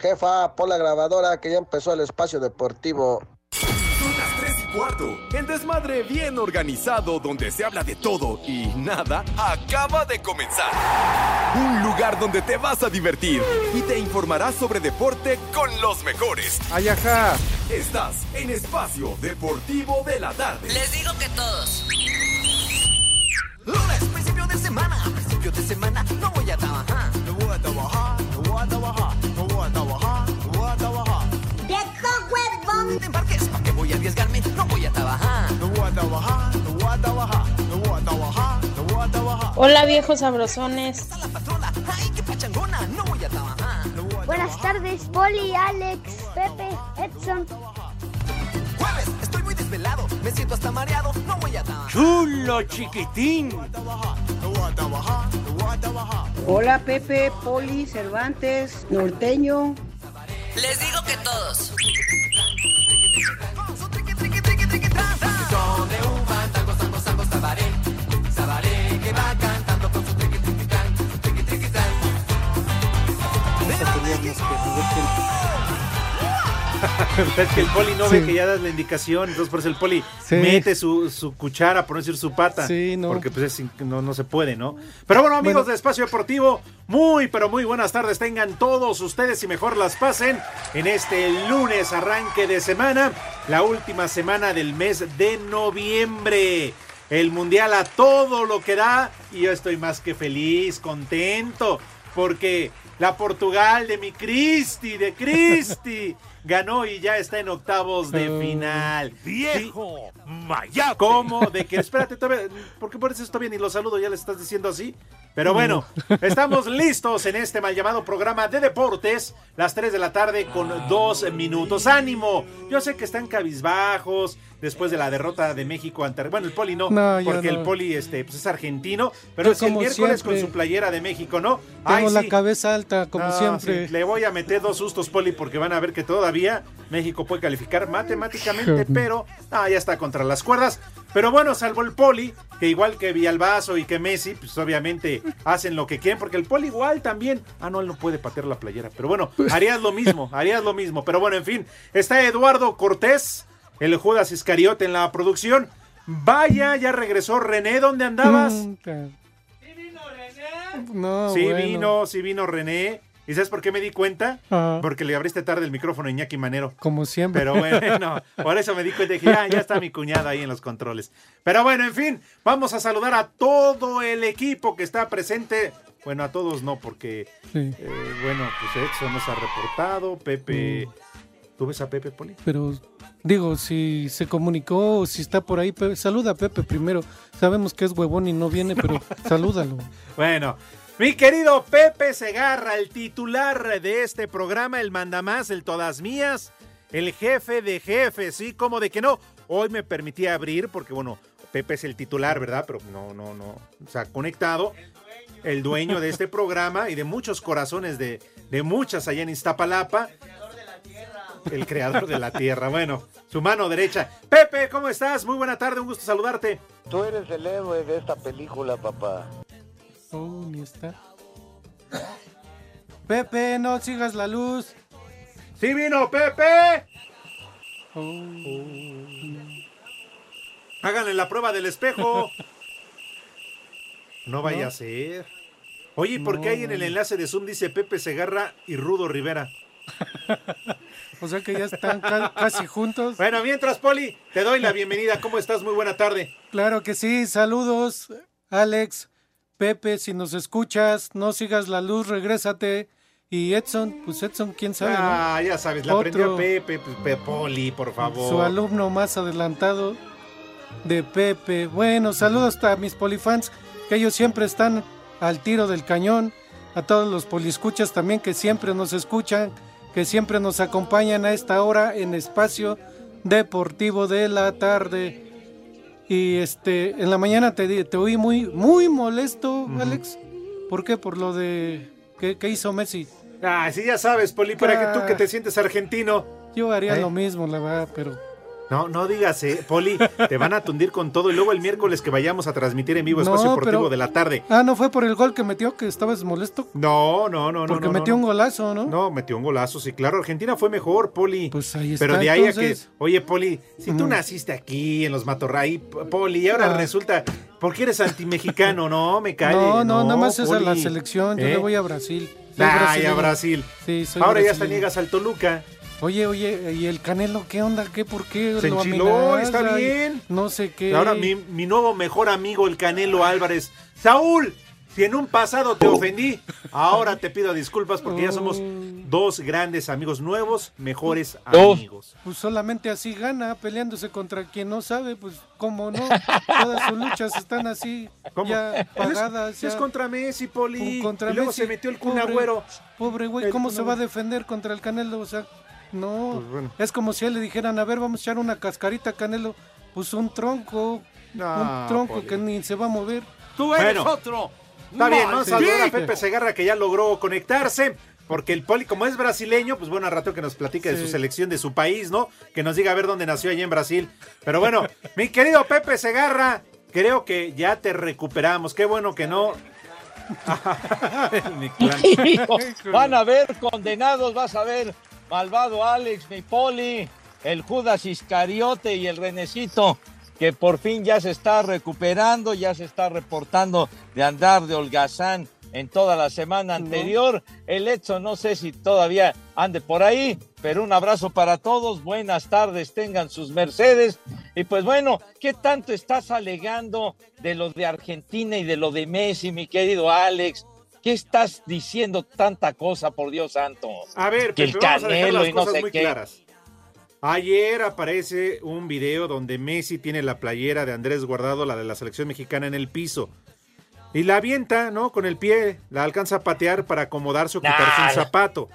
Jefa, pon la grabadora que ya empezó el espacio deportivo. Son las 3 y cuarto. El desmadre bien organizado donde se habla de todo y nada acaba de comenzar. Un lugar donde te vas a divertir y te informarás sobre deporte con los mejores. Ayaja. Estás en Espacio Deportivo de la Tarde. Les digo que todos. Lunes, principio de semana, principio de semana, no voy a trabajar. No voy a trabajar, no voy a trabajar, Hola viejos sabrosones. Buenas tardes, Poli, Alex, Pepe, Edson. Jueves, desvelado, me siento hasta mareado, no voy a trabajar. Chulo chiquitín. Hola Pepe, Poli, Cervantes, Norteño. Les digo que todos. Que es que el poli no ve que ya das la indicación, entonces por eso el poli Sí. mete su, su cuchara, por no decir su pata. Sí, no. Porque pues es no, no se puede, ¿no? Pero bueno, amigos Bueno. de Espacio Deportivo, muy, pero muy buenas tardes tengan todos ustedes y mejor las pasen en este lunes arranque de semana, la última semana del mes de noviembre. El mundial a todo lo que da y yo estoy más que feliz, contento, porque la Portugal de mi Cristi, de Cristi, ganó y ya está en octavos de Oh. final. ¡Viejo! ¡Mayate! ¿Cómo? De que, espérate, todavía, ¿por qué por eso todavía ni lo saludo? Ya le estás diciendo así. Pero bueno, estamos listos en este mal llamado programa de deportes, las 3 de la tarde con dos minutos. ¡Ánimo! Yo sé que están cabizbajos después de la derrota de México ante... Bueno, el Poli no, porque el. Poli este, pues es argentino, pero es el como miércoles siempre. con su playera de México, ¿no? Tengo la sí. cabeza alta, como No, siempre. sí, le voy a meter dos sustos, Poli, porque van a ver que todavía México puede calificar matemáticamente, pero ah, ya está contra las cuerdas. Pero bueno, salvo el Poli, que igual que Villalbazo y que Messi, pues obviamente hacen lo que quieren, porque el Poli igual también. Ah, no, él no puede patear la playera. Pero bueno, harías lo mismo, harías lo mismo. Pero bueno, en fin, está Eduardo Cortés, el Judas Iscariote en la producción. Vaya, ya regresó René, ¿dónde andabas? Mm, ta- No, sí bueno. vino, sí vino René. ¿Y sabes por qué me di cuenta? Ajá. Porque le abriste tarde el micrófono a Iñaki Manero. Como siempre. Pero bueno, por eso me di cuenta y dije, ya, ya está mi cuñada ahí en los controles. Pero bueno, en fin, vamos a saludar a todo el equipo que está presente. Bueno, a todos no, porque, Sí, eh, bueno, pues Edson nos ha reportado, Pepe... ¿Tú ves a Pepe, Poli? pero digo, si se comunicó o si está por ahí, Pepe, saluda a Pepe primero. Sabemos que es huevón y no viene, pero salúdalo. Bueno, mi querido Pepe Segarra, el titular de este programa, el mandamás, el todas mías, el jefe de jefes, ¿sí? Como de que no. Hoy me permití abrir porque, bueno, Pepe es el titular, ¿verdad? Pero no, no, no. O sea, conectado, el dueño de este programa y de muchos corazones de, de muchas allá en Iztapalapa. El creador de la tierra. Bueno, su mano derecha. Pepe, ¿cómo estás? Muy buena tarde, un gusto saludarte. Tú eres el héroe de esta película, papá. Oh, ni está. Pepe, no sigas la luz. ¡Sí vino Pepe! Oh. Háganle la prueba del espejo. No vaya a ser. Oye, ¿por qué No, ahí en el enlace de Zoom dice Pepe Segarra y Rudo Rivera? O sea que ya están ca- casi juntos. Bueno, mientras, Poli, te doy la bienvenida. ¿Cómo estás? Muy buena tarde. Claro que sí, saludos, Alex, Pepe, si nos escuchas, no sigas la luz, regrésate. Y Edson, pues Edson, quién sabe, ¿no? Ah, ya sabes, la Otro. aprendió Pepe, pues, Pe- Poli, por favor. Su alumno más adelantado de Pepe. Bueno, saludos a mis polifans, que ellos siempre están al tiro del cañón. A todos los poliscuchas también que siempre nos escuchan, que siempre nos acompañan a esta hora en espacio deportivo de la tarde. Y este, en la mañana te, te oí muy, muy molesto, Alex. ¿Por qué? Por lo de que, que hizo Messi. Ah, sí, ya sabes, Poli, para que tú que te sientes argentino. Yo haría ¿Eh? lo mismo, la verdad, pero No, no digas, eh, Poli, te van a tundir con todo y luego el miércoles que vayamos a transmitir en vivo No, Espacio Deportivo pero- de la tarde. Ah, ¿no fue por el gol que metió que estabas molesto? No, no, no, no. Porque no, no, metió no. un golazo, ¿no? No, metió un golazo, sí, claro. Argentina fue mejor, Poli. Pues ahí está. Pero de ahí a que, oye, Poli, si tú naciste aquí en los Matorray, Poli, y ahora Ah. resulta, porque eres antimexicano, no, me cae. No, no, nada más es a la selección. Yo ¿Eh? le voy a Brasil. Soy Ay, a. Brasil. Sí, soy Ahora ya hasta niegas al Toluca. Oye, oye, ¿y el Canelo qué onda? ¿Qué? ¿Por qué? Se lo enchiló, está bien. No sé qué. Ahora mi, mi nuevo mejor amigo, el Canelo Álvarez. Saúl, si en un pasado te ofendí, ahora te pido disculpas porque ya somos dos grandes amigos nuevos, mejores Dos. amigos. Pues solamente así gana, peleándose contra quien no sabe, pues cómo no. Todas sus luchas están así, ¿Cómo? ya pagadas. Es, contra Messi, Poli. Contra y luego Messi. se metió el Kun Pobre- Agüero. Pobre güey, ¿cómo se va a defender contra el Canelo? O sea, no. Pues bueno. Es como si a él le dijeran, a ver, vamos a echar una cascarita Canelo. Pues un tronco, No, un tronco Poli. que ni se va a mover. Tú eres Bueno. otro. Está bien, vamos a saludar a. Pepe Segarra que ya logró conectarse. Porque el Poli, como es brasileño, pues bueno, a rato que nos platique de su selección, de su país, ¿no? Que nos diga a ver dónde nació allá en Brasil. Pero bueno, mi querido Pepe Segarra, creo que ya te recuperamos. Qué bueno que no. Van a ver condenados, vas a ver malvado Alex, mi poli, el Judas Iscariote y el Renecito, que por fin ya se está recuperando, ya se está reportando de andar de holgazán en toda la semana anterior. El Edson no sé si todavía ande por ahí, pero un abrazo para todos, buenas tardes, tengan sus mercedes. Y pues bueno, ¿qué tanto estás alegando de lo de Argentina y de lo de Messi, mi querido Alex? ¿Qué estás diciendo tanta cosa, por Dios santo? A ver, Que el vamos a dejar Canelo las y no cosas sé muy qué. claras. Ayer aparece un video donde Messi tiene la playera de Andrés Guardado, la de la selección mexicana, en el piso. Y la avienta, ¿no? Con el pie, la alcanza a patear para acomodarse o quitarse un zapato.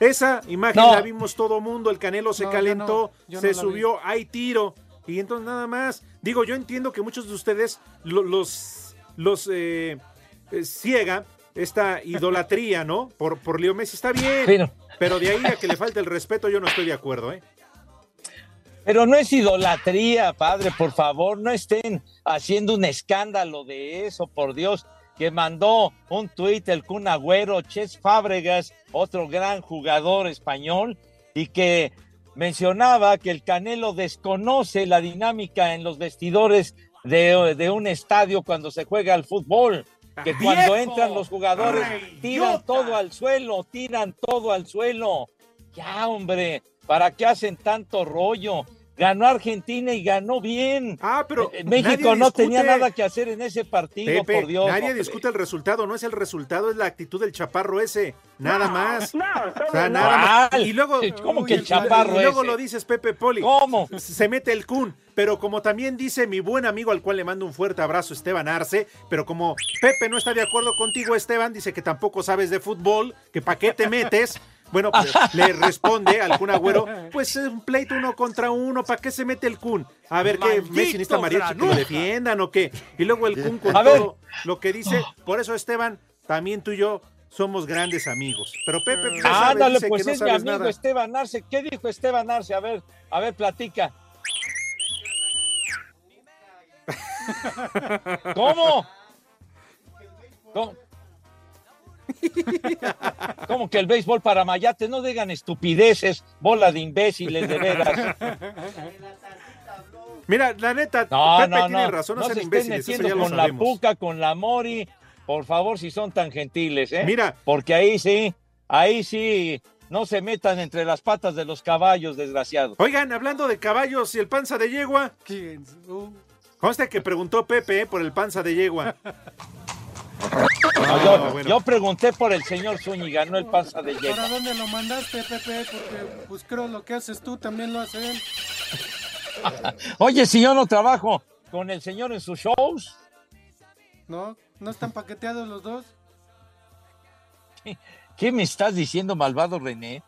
Esa imagen No. la vimos todo mundo, el Canelo se No, yo calentó, no, yo se no la vi. subió, hay tiro. Y entonces nada más. Digo, yo entiendo que muchos de ustedes lo- los, los eh, eh, ciega esta idolatría, ¿no? Por, por Leo Messi. Está bien. Pero, Pero de ahí a que le falte el respeto, yo no estoy de acuerdo, ¿eh? pero no es idolatría, padre, por favor, no estén haciendo un escándalo de eso, por Dios, que mandó un tuit el Kun Agüero, Ches Fábregas, otro gran jugador español, y que mencionaba que el Canelo desconoce la dinámica en los vestidores de, de un estadio cuando se juega al fútbol. Que cuando ¡Viejo! entran los jugadores ¡Ay, tiran idiota! todo al suelo, tiran todo al suelo. Ya, hombre, ¿para qué hacen tanto rollo? Ganó Argentina y ganó bien. Ah, pero Eh, México nadie no discute. tenía nada que hacer en ese partido, Pepe, por Dios. nadie hombre. discute el resultado, no es el resultado, es la actitud del chaparro ese, nada más. no, O sea, nada más. Y luego, ¿Cómo que el y- chaparro y luego ese? lo dices Pepe Poli. ¿Cómo? Se mete el Kun, pero como también dice mi buen amigo al cual le mando un fuerte abrazo, Esteban Arce, pero como Pepe no está de acuerdo contigo, Esteban, dice que tampoco sabes de fútbol, que para qué te metes. Bueno, pues, le responde al Kun Agüero, pues es un pleito uno contra uno, ¿para qué se mete el Kun? A ver, ¿qué? ¿Messi necesita mariachi que lo defiendan o qué? Y luego el Kun con A ver. todo lo que dice, por eso Esteban, también tú y yo somos grandes amigos. Pero Pepe pues, Ándale, pues que no es mi sabes amigo nada. Esteban Arce. ¿Qué dijo Esteban Arce? A ver, a ver, platica. ¿Cómo? ¿Cómo? ¿Cómo que el béisbol para Mayate? No digan estupideces, bola de imbéciles, de veras. Mira, la neta, No, Pepe no, tiene no. razón, no, no sean se estén imbéciles, metiendo con la. Puca, con la Mori. Por favor, si son tan gentiles, ¿eh? Mira. Porque ahí sí, ahí sí, no se metan entre las patas de los caballos, desgraciados. Oigan, hablando de caballos y el panza de yegua, ¿Quién? Uh, consta que preguntó Pepe eh, por el panza de yegua. No, yo, Ah, bueno. yo pregunté por el señor Zúñiga, no el panza de ¿Para yegua. dónde lo mandaste, Pepe? Porque pues creo lo que haces tú también lo hace él. Oye, si yo no trabajo con el señor en sus shows, ¿No? ¿No están paqueteados los dos? ¿qué me estás diciendo, malvado René?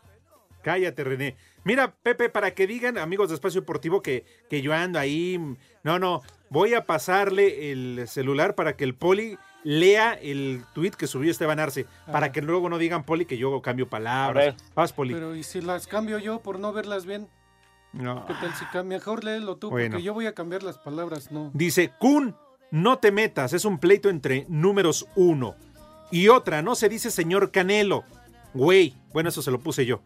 Cállate, René. Mira, Pepe, para que digan, amigos de Espacio Deportivo, que, que yo ando ahí. No, no, voy a pasarle el celular para que el Poli lea el tweet que subió Esteban Arce, para que luego no digan, Poli, que yo cambio palabras. Vas, Poli. Pero ¿y si las cambio yo por no verlas bien? No. ¿Qué tal si cambia? Mejor léelo tú, Bueno. porque yo voy a cambiar las palabras, no. Dice, Kun, no te metas, es un pleito entre números uno. Y otra, no se dice señor Canelo. Güey, bueno, eso se lo puse yo.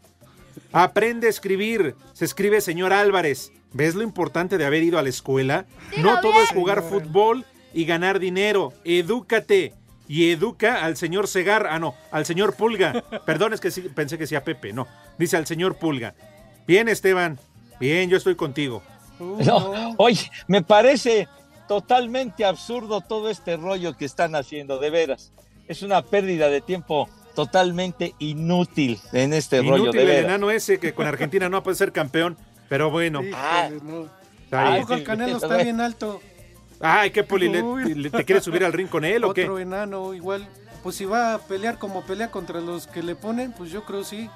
Aprende a escribir, se escribe señor Álvarez. ¿Ves lo importante de haber ido a la escuela? No todo es jugar fútbol y ganar dinero. Edúcate. Y educa al señor Segar, ah no, al señor Pulga. Perdón, es que sí, pensé que decía Pepe, no. Dice al señor Pulga. Bien, Esteban. Bien, yo estoy contigo. No, oye, me parece totalmente absurdo todo este rollo que están haciendo, de veras. Es una pérdida de tiempo totalmente inútil en este rollo, Inútil de el veras. enano ese que con Argentina no puede ser campeón. Pero bueno. Ah, Híjole, no. Está bien. Tampoco el Canelo está bien alto. Ay, ¿qué poli? ¿Le- Uy. le- ¿Te quieres subir al ring con él o qué? Otro enano, igual. Pues si va a pelear como pelea contra los que le ponen, pues yo creo sí.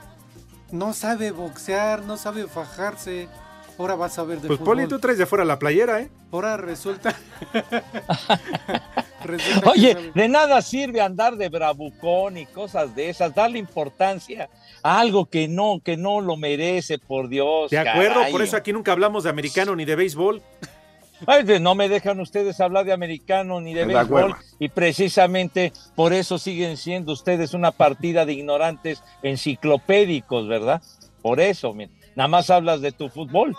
No sabe boxear, no sabe fajarse. Ahora vas a ver de Pues fútbol. Poli, tú traes de fuera la playera, ¿eh? Ahora resulta. Oye, sabe. de nada sirve andar de bravucón y cosas de esas, darle importancia a algo que no, que no lo merece, por Dios. De acuerdo, caray. por eso aquí nunca hablamos de americano ni de béisbol. No me dejan ustedes hablar de americano ni de béisbol y precisamente por eso siguen siendo ustedes una partida de ignorantes enciclopédicos, ¿verdad? Por eso, mira, nada más hablas de tu fútbol.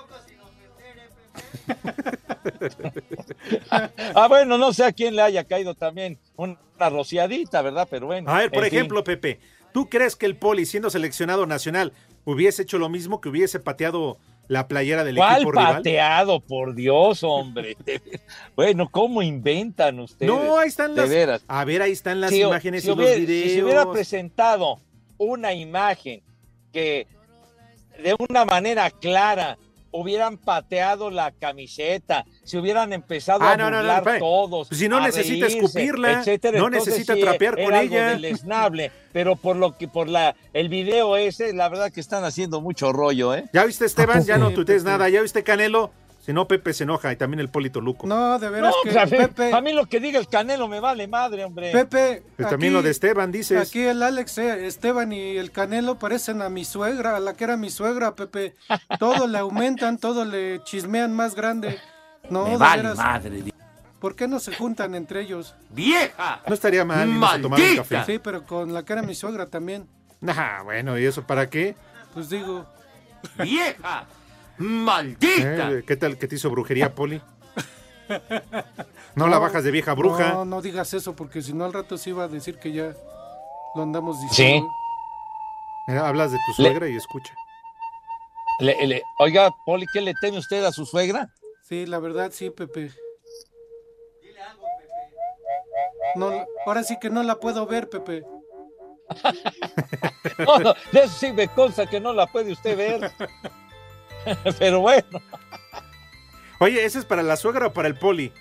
ah, bueno, no sé a quién le haya caído también una rociadita, ¿verdad? Pero bueno. A ver, por fin. ejemplo, Pepe, ¿tú crees que el Poli, siendo seleccionado nacional, hubiese hecho lo mismo que hubiese pateado la playera del ¿Cuál equipo rival? pateado, por Dios, hombre? bueno, ¿cómo inventan ustedes? No, ahí están De las. veras. A ver, ahí están las Si- imágenes si y hubiera- los videos. Si se hubiera presentado una imagen que de una manera clara hubieran pateado la camiseta, si hubieran empezado Ah, a no, no, no, burlar espere. todos, Pues si no a necesita reírse, escupirla, etcétera, no entonces necesita sí, trapear con algo ella. deleznable, pero por lo que por la el video ese, la verdad que están haciendo mucho rollo, ¿eh? ¿Ya viste, Esteban? Ya no tuitees Pepe. nada. ¿Ya viste, Canelo? Si no, Pepe se enoja y también el Polito Luco. No, de No, veras que pues, a, mí, Pepe, a mí lo que diga el Canelo me vale madre, hombre. Pepe, Pues también lo de Esteban, dices. Aquí el Alex, eh, Esteban y el Canelo parecen a mi suegra, a la que era mi suegra, Pepe. Todo le aumentan, todo le chismean más grande. No, de veras, madre. ¿Por qué no se juntan entre ellos? ¡Vieja! No estaría mal irnos a tomar un café. Sí, pero con la que era mi suegra también. Nah, bueno, ¿y eso para qué? Pues digo, ¡Vieja! ¡Maldita! Eh, ¿Qué tal que te hizo brujería, Poli? No, la bajas de vieja bruja. No, no digas eso, porque si no al rato se iba a decir que ya lo andamos Sí. diciendo. Eh, hablas de tu Le- suegra y escucha. Le- le- oiga, Poli, ¿qué le teme usted a su suegra? Sí, la verdad sí, Pepe. No, ahora sí que no la puedo ver, Pepe. No, no, de eso sí me consta que no la puede usted ver. Pero bueno, Oye, ¿ese es para la suegra o para el Poli?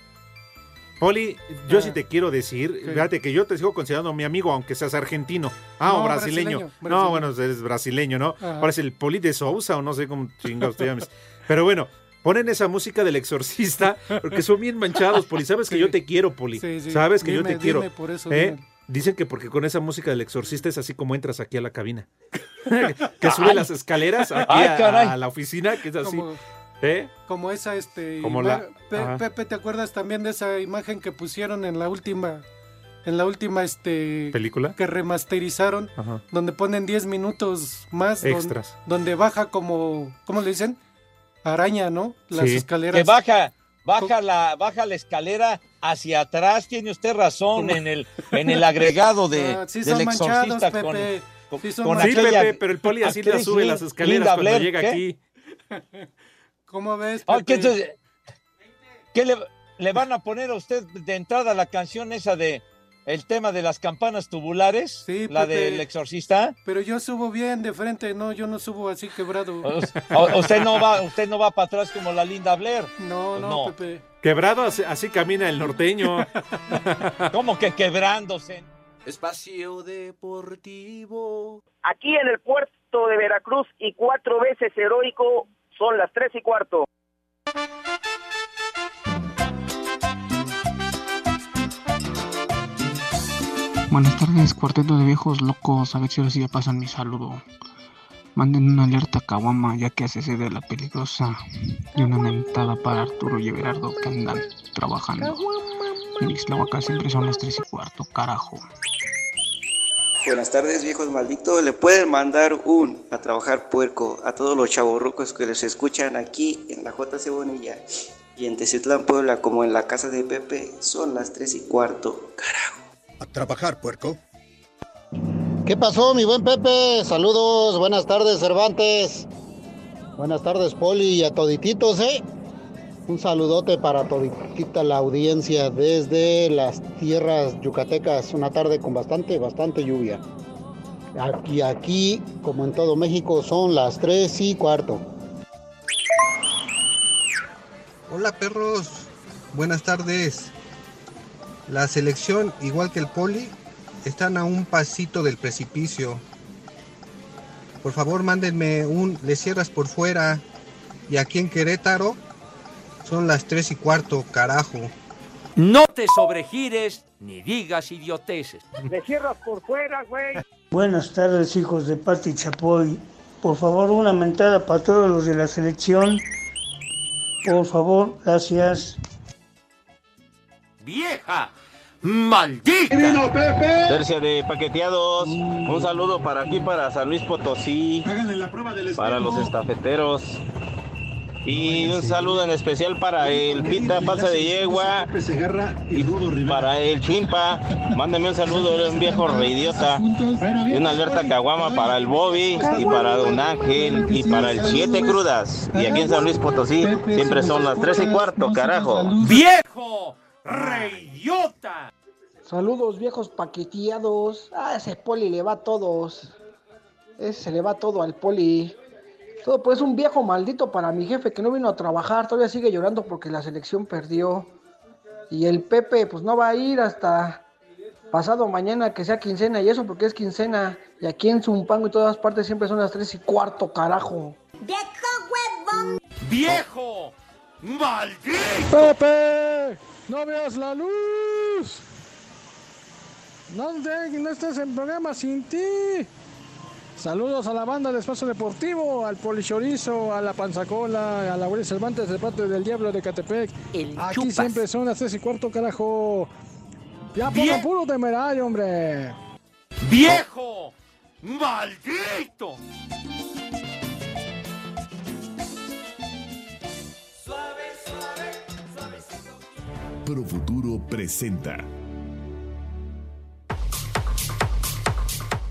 Poli, yo Ah, sí te quiero decir, ¿qué? fíjate que yo te sigo considerando mi amigo, aunque seas argentino. Ah, o brasileño. brasileño, No, brasileño. bueno, eres brasileño, ¿no? Ajá. Ahora es el Poli de Sousa o no sé cómo chingados te llames. Pero bueno, ponen esa música del exorcista porque son bien manchados, Poli. Sabes que Sí. yo te quiero, Poli. Sí, sí. Sabes que yo Dime, te quiero. por eso, ¿Eh? Dicen que porque con esa música del exorcista es así como entras aquí a la cabina. que sube las escaleras aquí Ay, a- caray. a, la oficina, que es así. Como, ¿Eh? como esa, este... Como la- Pe- ajá. Pepe, ¿te acuerdas también de esa imagen que pusieron en la última... En la última, este... ¿Película? Que remasterizaron, Ajá. donde ponen 10 minutos más. don- Extras. donde baja como... ¿Cómo le dicen? Araña, ¿no? Las Sí. escaleras. que baja, baja la, baja la escalera hacia atrás, tiene usted razón en el, en el agregado de, Ah, sí del exorcista con, Pepe. con- Sí con aquella Pepe, pero el Poli así le sube las escaleras Linda cuando Blair, llega ¿qué? aquí. ¿Cómo ves, Ah? ¿qué, entonces, ¿qué le, le van a poner a usted de entrada la canción esa de el tema de las campanas tubulares? Sí, la Pepe. del exorcista. Pero yo subo bien de frente, no, yo no subo así quebrado. O- usted no va, usted no va para atrás como la Linda Blair. No, no, No. Pepe. Quebrado, así, así camina el norteño. Como que quebrándose. Espacio Deportivo. Aquí en el puerto de Veracruz y cuatro veces heroico son las tres y cuarto. Buenas tardes, cuarteto de viejos locos. A ver si ahora sí ya pasan mi saludo. Manden una alerta a Kawama ya que hace sede la peligrosa y una mentada para Arturo y Everardo que andan trabajando. En Ixtlahuaca siempre son las 3 y cuarto, carajo. Buenas tardes, viejos malditos. Le pueden mandar un a trabajar puerco a todos los chavorrucos que les escuchan aquí en la JC Bonilla y en Teciutlán, Puebla, como en la casa de Pepe. Son las 3 y cuarto. Carajo. A trabajar, puerco. ¿Qué pasó, mi buen Pepe? Saludos, buenas tardes, Cervantes. Buenas tardes, Poli, y a todititos, ¿eh? Un saludote para toditita la audiencia desde las tierras yucatecas. Una tarde con bastante, bastante lluvia. Aquí, aquí, como en todo México, son las 3 y cuarto. Hola perros, buenas tardes. La selección, igual que el poli, están a un pasito del precipicio. Por favor, mándenme un le cierras por fuera. Y aquí en Querétaro son las tres y cuarto, carajo. No te sobregires ni digas idioteces. Le cierras por fuera, güey. Buenas tardes, hijos de Pati Chapoy. Por favor, una mentada para todos los de la selección. Por favor, gracias. ¡Vieja! ¡Maldita! Tercia de paqueteados. Un saludo para aquí, para San Luis Potosí. Para los estafeteros. Y un saludo en especial para el Pita Pasa de Yegua. Y para el Chimpa. Mándame un saludo, eres un viejo reidiota. Y una alerta caguama para el Bobby. Y para Don Ángel. Y para el Siete Crudas. Y aquí en San Luis Potosí siempre son las tres y cuarto, carajo. ¡Viejo! ¡Reyota! Saludos viejos paqueteados. Ah, ese poli le va a todos. Ese le va todo al poli. Todo pues un viejo maldito para mi jefe que no vino a trabajar. Todavía sigue llorando porque la selección perdió. Y el Pepe pues no va a ir hasta pasado mañana que sea quincena. Y eso porque es quincena. Y aquí en Zumpango y todas partes siempre son las tres y cuarto, carajo. ¡Viejo huevón! ¡Viejo! ¡Maldito! ¡Pepe! ¡No veas la luz! No, de- no estás en programa sin ti. Saludos a la banda del Espacio Deportivo, al Polichorizo, a la Panzacola, a la Aurelio Cervantes de parte del Diablo de Catepec. Aquí Chupas. siempre son las tres y cuarto, carajo. Ya ponga puro temerario, hombre. ¡Viejo! ¡Maldito! Pro Futuro presenta.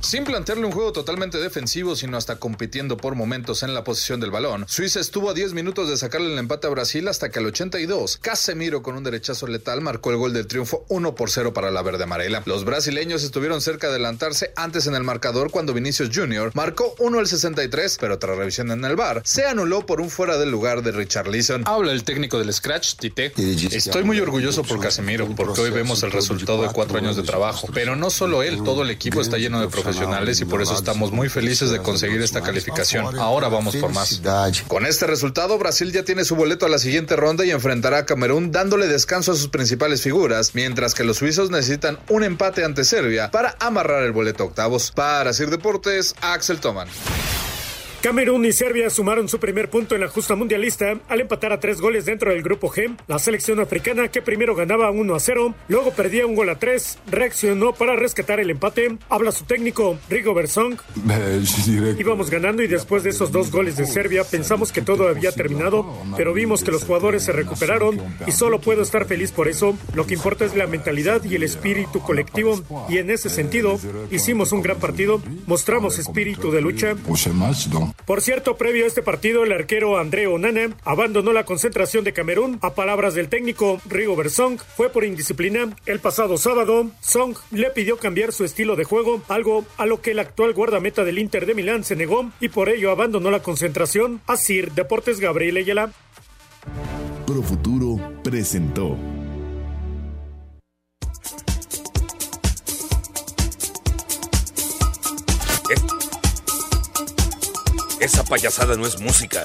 Sin plantearle un juego totalmente defensivo, sino hasta compitiendo por momentos en la posición del balón, Suiza estuvo a 10 minutos de sacarle el empate a Brasil hasta que al 82, Casemiro con un derechazo letal marcó el gol del triunfo 1 por 0 para la verde amarela. Los brasileños estuvieron cerca de adelantarse antes en el marcador cuando Vinicius Jr. marcó 1 al 63, pero tras revisión en el bar, se anuló por un fuera del lugar de Richarlison. Habla el técnico del Scratch, Tite. Estoy muy orgulloso por Casemiro, porque hoy vemos el resultado de cuatro años de trabajo. Pero no solo él, todo el equipo está lleno de profesionales y por eso estamos muy felices de conseguir esta calificación. Ahora vamos por más. Con este resultado, Brasil ya tiene su boleto a la siguiente ronda y enfrentará a Camerún dándole descanso a sus principales figuras, mientras que los suizos necesitan un empate ante Serbia para amarrar el boleto a octavos. Para Sir Deportes, Axel Toman. Camerún y Serbia sumaron su primer punto en la justa mundialista al empatar a tres goles dentro del grupo G. La selección africana, que primero ganaba 1 a 0, luego perdía un gol a 3, reaccionó para rescatar el empate. Habla su técnico, Rigo Bersong. Íbamos ganando y después de esos dos goles de Serbia pensamos que todo había terminado, pero vimos que los jugadores se recuperaron y solo puedo estar feliz por eso. Lo que importa es la mentalidad y el espíritu colectivo y en ese sentido hicimos un gran partido, mostramos espíritu de lucha. Por cierto, previo a este partido, el arquero André Onana abandonó la concentración de Camerún. A palabras del técnico Rigo Bersong, fue por indisciplina. El pasado sábado, Song le pidió cambiar su estilo de juego, algo a lo que el actual guardameta del Inter de Milán se negó y por ello abandonó la concentración. Así, Deportes Gabriel Ayala. Pro Futuro presentó. Esa payasada no es música.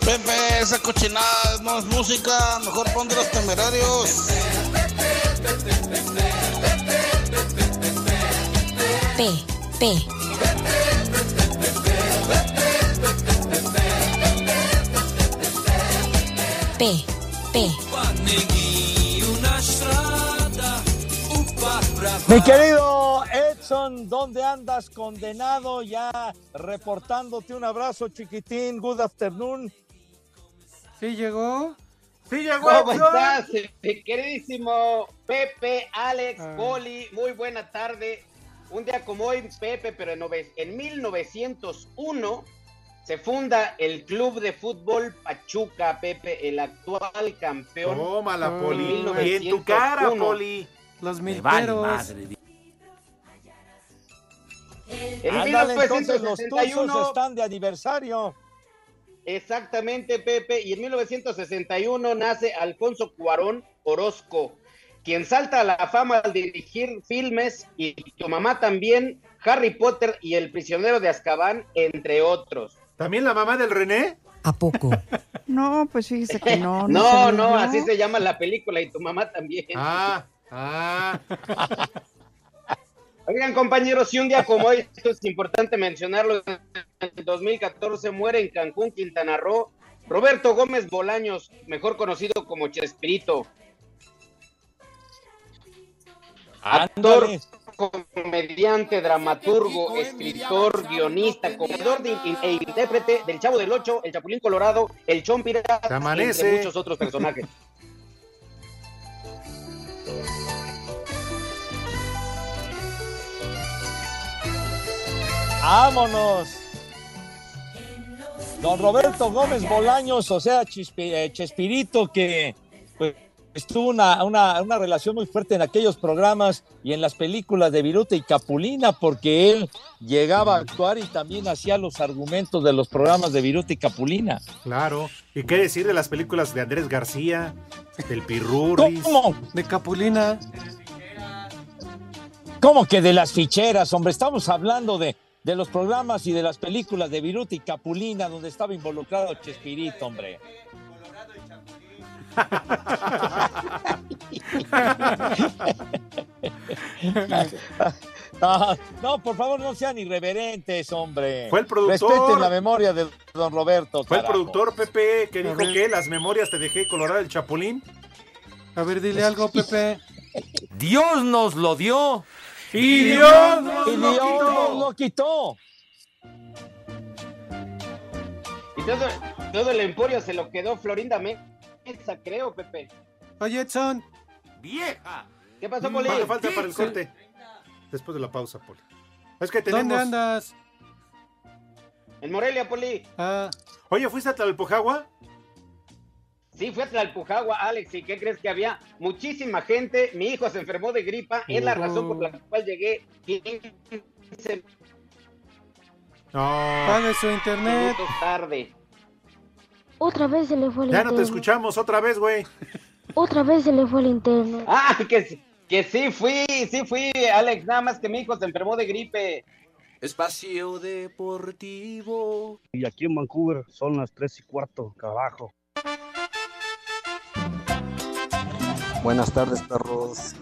Pepe, esa cochinada no es música, mejor pon de los temerarios. P P. P. P. Mi querido Edson, ¿dónde andas condenado? Ya reportándote un abrazo chiquitín, good afternoon. ¿Sí llegó? ¡Sí llegó ¿Cómo estás, mi queridísimo Pepe, Alex, Ah. Poli? Muy buena tarde. Un día como hoy, Pepe, pero en, en 1901 se funda el Club de Fútbol Pachuca, Pepe, el actual campeón. Tómala, en Poli. Y en tu cara, 1901. Poli. Los Me vale milperos. madre. En Ándale, entonces los 1961 Tuzos están de aniversario. Exactamente, Pepe. Y en 1961 nace Alfonso Cuarón Orozco, quien salta a la fama al dirigir filmes y tu mamá también, Harry Potter y El prisionero de Azkaban, entre otros. ¿También la mamá del René? ¿A poco? No, pues fíjese que no. No, no, yo. así se llama la película y tu mamá también. Ah, ah. Oigan, compañeros, si un día como hoy, esto es importante mencionarlo, en el 2014 muere en Cancún, Quintana Roo, Roberto Gómez Bolaños, mejor conocido como Chespirito. Actor, comediante, dramaturgo, escritor, guionista, comedor de, e intérprete del Chavo del Ocho, el Chapulín Colorado, el Chon Pirata, entre muchos otros personajes. ¡Vámonos! Don Roberto Gómez Bolaños, o sea, eh, Chespirito, que pues, tuvo una, una, una relación muy fuerte en aquellos programas y en las películas de Viruta y Capulina, porque él llegaba a actuar y también hacía los argumentos de los programas de Viruta y Capulina. Claro. ¿Y qué decir de las películas de Andrés García, del Pirurris? ¿Cómo? De Capulina. ¿Cómo que de las ficheras, hombre? Estamos hablando de, de los programas y de las películas de Viruta y Capulina, donde estaba involucrado Chespirito, hombre. Ah, no, por favor, no sean irreverentes, hombre. Fue el productor. Respeten la memoria de don Roberto. Fue el productor Pepe que dijo que las memorias te dejé colorado el Chapulín. A ver, dile algo, Pepe. Dios nos lo dio. Y Dios nos Y lo Dios quitó. nos lo quitó. Y todo, todo el emporio se lo quedó Florinda Mesa, creo, Pepe. Oye, Edson. ¡Vieja! ¿Qué pasó, Poli? ¿Cuánto falta para el corte? Después de la pausa, Poli. Es que tenemos... ¿Dónde andas? En Morelia, Poli. Ah, Oye, ¿fuiste a Tlalpujagua? Sí, fue a Tlalpujagua, Alex, ¿y qué crees que había? Muchísima gente, mi hijo se enfermó de gripa, es la razón por la cual llegué 15 No. pague su internet. minutos tarde. Otra vez se le fue el Ya no te escuchamos otra vez, güey. Otra vez se le fue el internet. Ah, que, sí- que sí fui, sí fui, Alex, nada más que mi hijo se enfermó de gripe. Espacio Deportivo. Y aquí en Vancouver son las tres y cuarto, carajo. Buenas tardes, perros.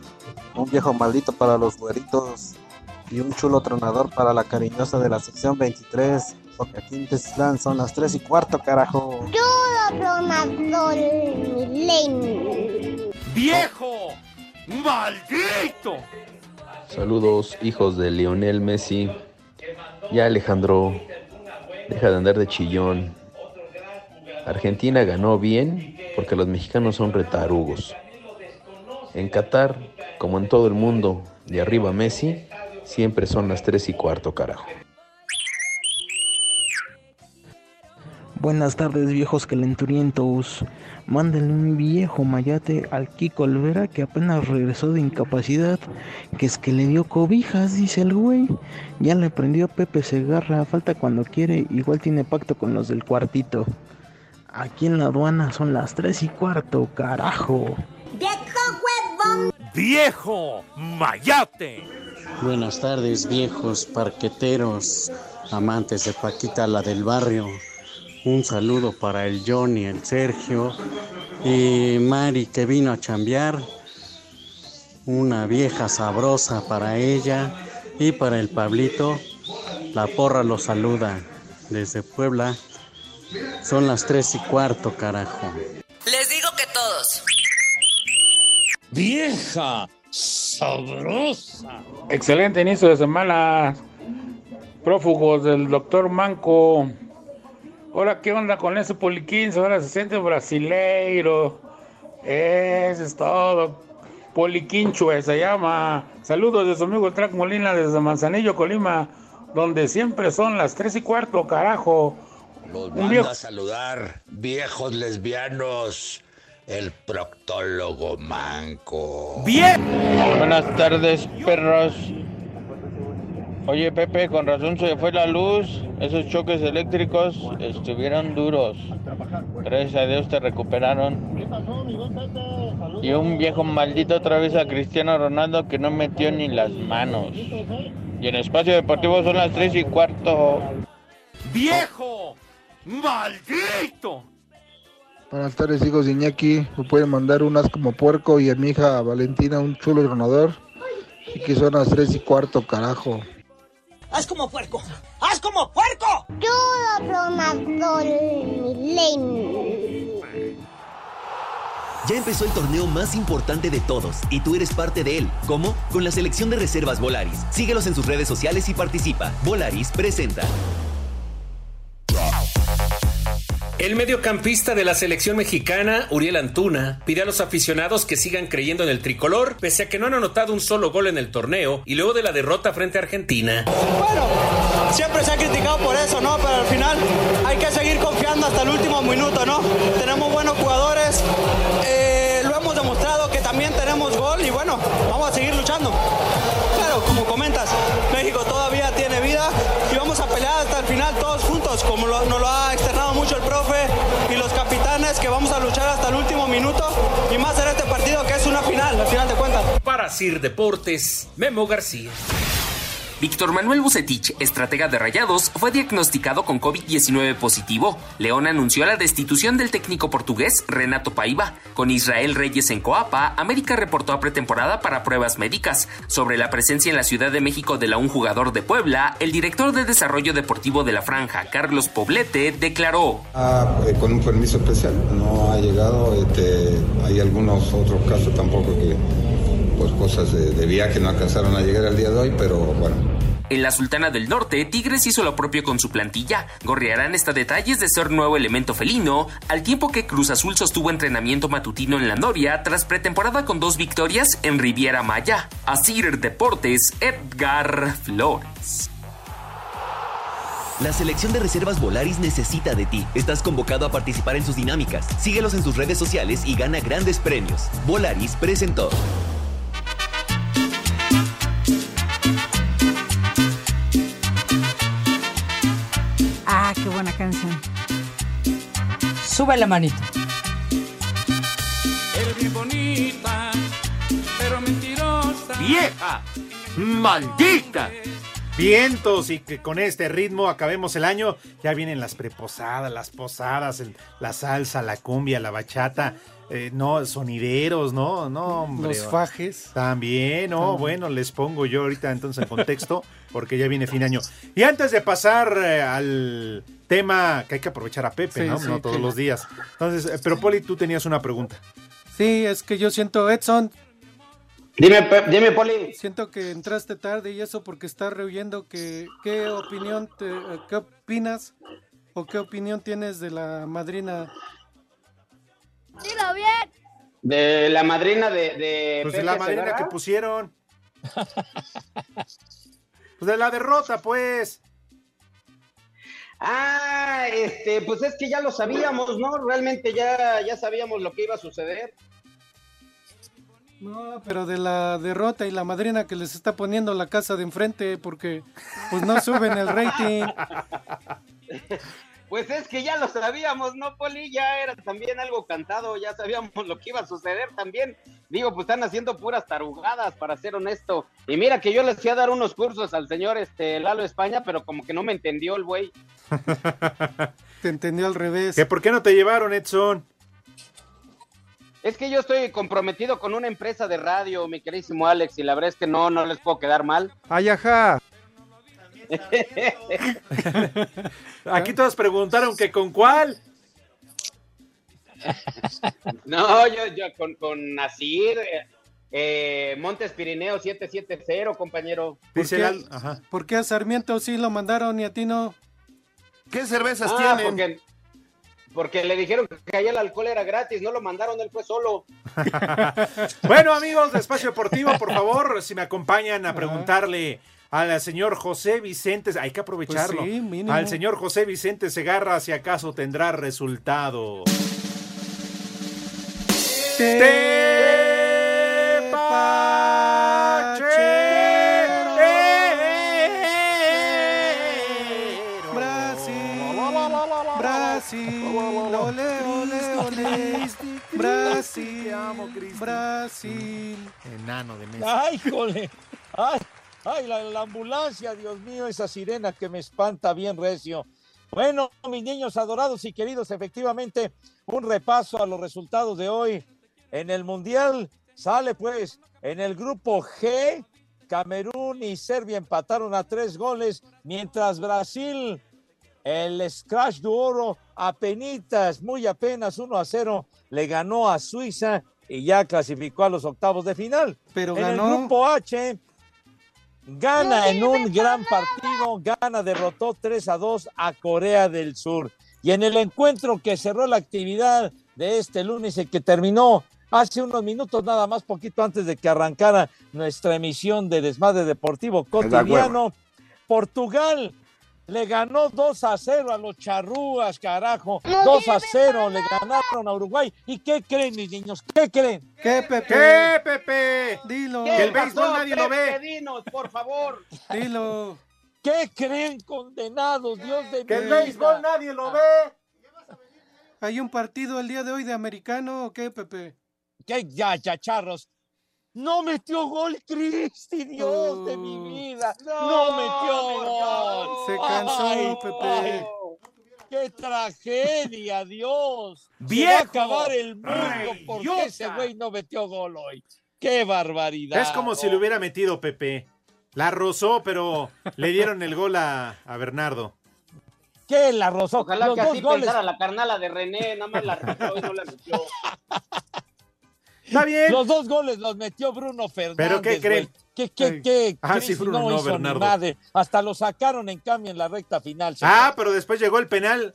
Un viejo maldito para los güeritos y un chulo tronador para la cariñosa de la sección 23. Porque aquí en Teslán son las 3 y cuarto, carajo. ¡Viejo! ¡Maldito! Saludos, hijos de Lionel Messi. Ya Alejandro, deja de andar de chillón. Argentina ganó bien porque los mexicanos son retarugos. En Qatar, como en todo el mundo, de arriba Messi, siempre son las 3 y cuarto, carajo. Buenas tardes, viejos calenturientos. Mándenle un viejo mayate al Kiko Olvera que apenas regresó de incapacidad. Que es que le dio cobijas, dice el güey. Ya le prendió a Pepe Segarra. Falta cuando quiere. Igual tiene pacto con los del cuartito. Aquí en la aduana son las tres y cuarto, carajo. ¡Viejo! ¡Mayate! Buenas tardes, viejos parqueteros, amantes de Paquita, la del barrio. Un saludo para el Johnny, el Sergio y Mari que vino a chambear. Una vieja sabrosa para ella Y para el Pablito, la porra lo saluda desde Puebla. Son las tres y cuarto, carajo. Les. Vieja sabrosa. Excelente inicio de semana. Prófugos del doctor Manco. Ahora, ¿qué onda con ese poliquinzo? Ahora se siente brasileiro. Eso es todo. Poliquinchue se llama. Saludos de su amigo Track Molina desde Manzanillo, Colima, donde siempre son las tres y cuarto, carajo. Los manda a saludar, viejos lesbianos, el proctólogo manco. Buenas tardes, perros. Oye, Pepe, con razón se fue la luz. Esos choques eléctricos estuvieron duros. Gracias a Dios te recuperaron. Y un viejo maldito otra vez a Cristiano Ronaldo que no metió ni las manos. Y en espacio deportivo son las tres y cuarto. ¡Viejo! ¡Maldito! Buenas tardes, hijos de Iñaki. Me pueden mandar unas como puerco y a mi hija Valentina un chulo tronador. Y que son las tres y cuarto, carajo. ¡Haz como puerco! ¡Haz como puerco! Yo lo Ya empezó el torneo más importante de todos y tú eres parte de él. ¿Cómo? Con la selección de reservas Volaris. Síguelos en sus redes sociales y participa. Volaris presenta. El mediocampista de la selección mexicana, Uriel Antuna, pide a los aficionados que sigan creyendo en el tricolor, pese a que no han anotado un solo gol en el torneo y luego de la derrota frente a Argentina. Bueno, siempre se ha criticado por eso, ¿no? Pero al final hay que seguir confiando hasta el último minuto, ¿no? Tenemos buenos jugadores, eh, lo hemos demostrado que también tenemos gol y bueno, vamos a seguir luchando. Claro, como comentas, México y hasta el final todos juntos, como lo- nos lo ha externado mucho el profe y los capitanes, que vamos a luchar hasta el último minuto y más en este partido que es una final, al final de cuentas. Para Sir Deportes, Memo García. Víctor Manuel Bucetich, estratega de Rayados, fue diagnosticado con COVID-19 positivo. León anunció la destitución del técnico portugués Renato Paiva. Con Israel Reyes en Coapa, América reportó a pretemporada para pruebas médicas. Sobre la presencia en la Ciudad de México de la un jugador de Puebla, el director de Desarrollo Deportivo de la Franja, Carlos Poblete, declaró. Ah, eh, con un permiso especial, no ha llegado, este, hay algunos otros casos tampoco que, pues cosas de, de viaje no alcanzaron a llegar al día de hoy, pero bueno. En la Sultana del Norte, Tigres hizo lo propio con su plantilla. Gorriarán está detalles de ser nuevo elemento felino, al tiempo que Cruz Azul sostuvo entrenamiento matutino en la Noria tras pretemporada con dos victorias en Riviera Maya. Asir Deportes, Edgar Flores. La selección de reservas Volaris necesita de ti. Estás convocado a participar en sus dinámicas. Síguelos en sus redes sociales y gana grandes premios. Volaris presentó. Sube la manito. Eres bien bonita, pero mentirosa. ¡Vieja! ¡Maldita! Vientos y que con este ritmo acabemos el año. Ya vienen las preposadas, las posadas, el- la salsa, la cumbia, la bachata. eh, no, sonideros, no, no, hombre. Los fajes. También, no, También. bueno, les pongo yo ahorita entonces en contexto, porque ya viene fin de año. Y antes de pasar eh, al tema que hay que aprovechar a Pepe, Sí, ¿no? sí, no todos que- los días. Entonces, eh, pero Poli, tú tenías una pregunta. Sí, es que yo siento, Edson. Dime, dime, Poli. Siento que entraste tarde y eso porque estás rehuyendo que qué opinión te, qué opinas o qué opinión tienes de la madrina. Dilo bien. De la madrina de, de Pues Pepe la madrina Segarra. que pusieron. Pues de la derrota, pues. Ah, este, pues es que ya lo sabíamos, ¿no? Realmente ya, ya sabíamos lo que iba a suceder. No, pero de la derrota y la madrina que les está poniendo la casa de enfrente porque pues no suben el rating. Pues es que ya lo sabíamos, ¿no, Poli? Ya era también algo cantado, ya sabíamos lo que iba a suceder también. Digo, pues están haciendo puras tarugadas, para ser honesto. Y mira que yo les fui a dar unos cursos al señor este Lalo España, pero como que no me entendió el güey. Te entendió al revés. ¿Que por qué no te llevaron, Edson? Es que yo estoy comprometido con una empresa de radio, mi querísimo Alex, y la verdad es que no, no les puedo quedar mal. Ay, ajá. Aquí todos preguntaron que con cuál. No, yo, yo con, con Nasir, eh, Montes Pirineo 770, compañero. ¿Por qué, ¿Por qué a Sarmiento sí lo mandaron y a ti no? ¿Qué cervezas Ah, tienen? Porque, porque le dijeron que allá el alcohol era gratis, no lo mandaron, él fue solo. Bueno, amigos de Espacio Deportivo, por favor, si me acompañan a preguntarle al señor José Vicente, hay que aprovecharlo. Pues sí, mínimo. al señor José Vicente Segarra, si acaso tendrá resultado. Brasil, ole, ole, ole. Brasil, Brasil. Enano de mesa. ¡Ay, jole! ¡Ay, ay la, la ambulancia, Dios mío! Esa sirena que me espanta bien recio. Bueno, mis niños adorados y queridos, efectivamente, un repaso a los resultados de hoy en el Mundial. Sale pues en el grupo G, Camerún y Serbia empataron a tres goles, mientras Brasil, el Scratch de Oro, apenitas, muy apenas 1 a 0, le ganó a Suiza y ya clasificó a los octavos de final. Pero en ganó. el grupo H, gana en un gran partido, gana, derrotó 3 a 2 a Corea del Sur. Y en el encuentro que cerró la actividad de este lunes y que terminó hace unos minutos nada más, poquito antes de que arrancara nuestra emisión de Desmadre Deportivo Cotidiano, Portugal le ganó 2 a 0 a los charrúas, carajo. 2 a 0 le ganaron a Uruguay. ¿Y qué creen, mis niños? ¿Qué creen? ¿Qué, Pepe? ¿Qué, Pepe? Dilo. Que el ¿Qué béisbol nadie lo ve. Dinos, por favor. Dilo. ¿Qué creen, condenados? Dios de Que mi el vida. béisbol nadie lo ve. ¿Hay un partido el día de hoy de americano o qué, Pepe? ¿Qué? Ya, ya, charros. No metió gol Cristi, Dios de mi vida. No, metió gol. Se cansó, Ay, Pepe. ay, ¡Qué tragedia, Dios! Se va ¡Viejo! a acabar el mundo porque ¡Reyota! ese güey no metió gol hoy. ¡Qué barbaridad! Es como si le hubiera metido Pepe. La rozó, pero le dieron el gol a, a Bernardo. ¿Qué la rozó? Ojalá Los que dos así goles. pensara la carnala de René, nada más la rozó y no la metió. Está bien. Los dos goles los metió Bruno Fernández. ¿Pero qué creen? ¿Qué, qué, qué? Ah, sí, Bruno, no no, hizo madre. Hasta lo sacaron en cambio en la recta final. señor. Ah, pero después llegó el penal.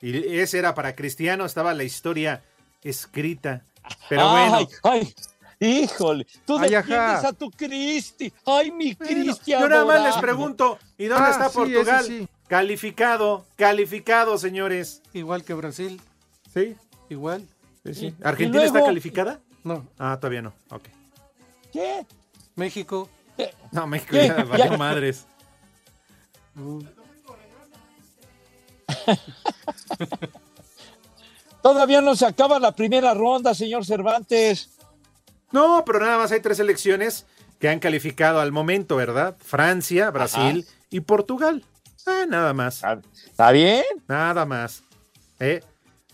Y ese era para Cristiano. Estaba la historia escrita. Pero bueno. Ay, ay, híjole. Tú Ay, defiendes ajá. a tu Cristi. Ay, mi Cristi. Yo nada más les pregunto. ¿Y dónde Ah, está sí, Portugal? sí. Calificado. Calificado, señores. Igual que Brasil. Sí. Igual. sí, ¿Argentina está luego- calificada? No. Ah, todavía no. Ok. ¿Qué? México. No, México ¿Qué? ya valió Ya- madres. Uh, Todavía no se acaba la primera ronda, señor Cervantes. No, pero nada más hay tres selecciones que han calificado al momento, ¿verdad? Francia, Brasil y Portugal. Ah, nada más. ¿Está bien? Nada más. ¿Eh?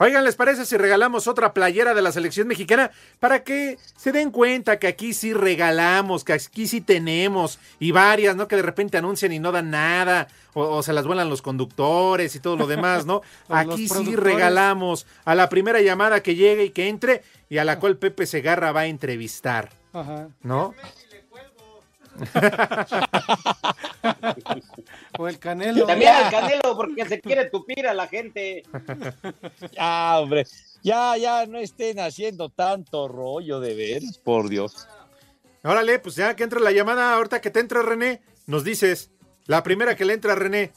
Oigan, ¿les parece si regalamos otra playera de la selección mexicana para que se den cuenta que aquí sí regalamos, que aquí sí tenemos y varias, ¿no? Que de repente anuncian y no dan nada o, o se las vuelan los conductores y todo lo demás, ¿no? Aquí sí regalamos a la primera llamada que llegue y que entre y a la cual Pepe Segarra va a entrevistar, Ajá. ¿no? O el Canelo. También al Canelo, porque se quiere tupir a la gente. Ya, hombre. Ya, ya no estén haciendo tanto rollo de veras, por Dios. Órale, pues ya que entre la llamada, ahorita que te entre René, nos dices. La primera que le entra a René.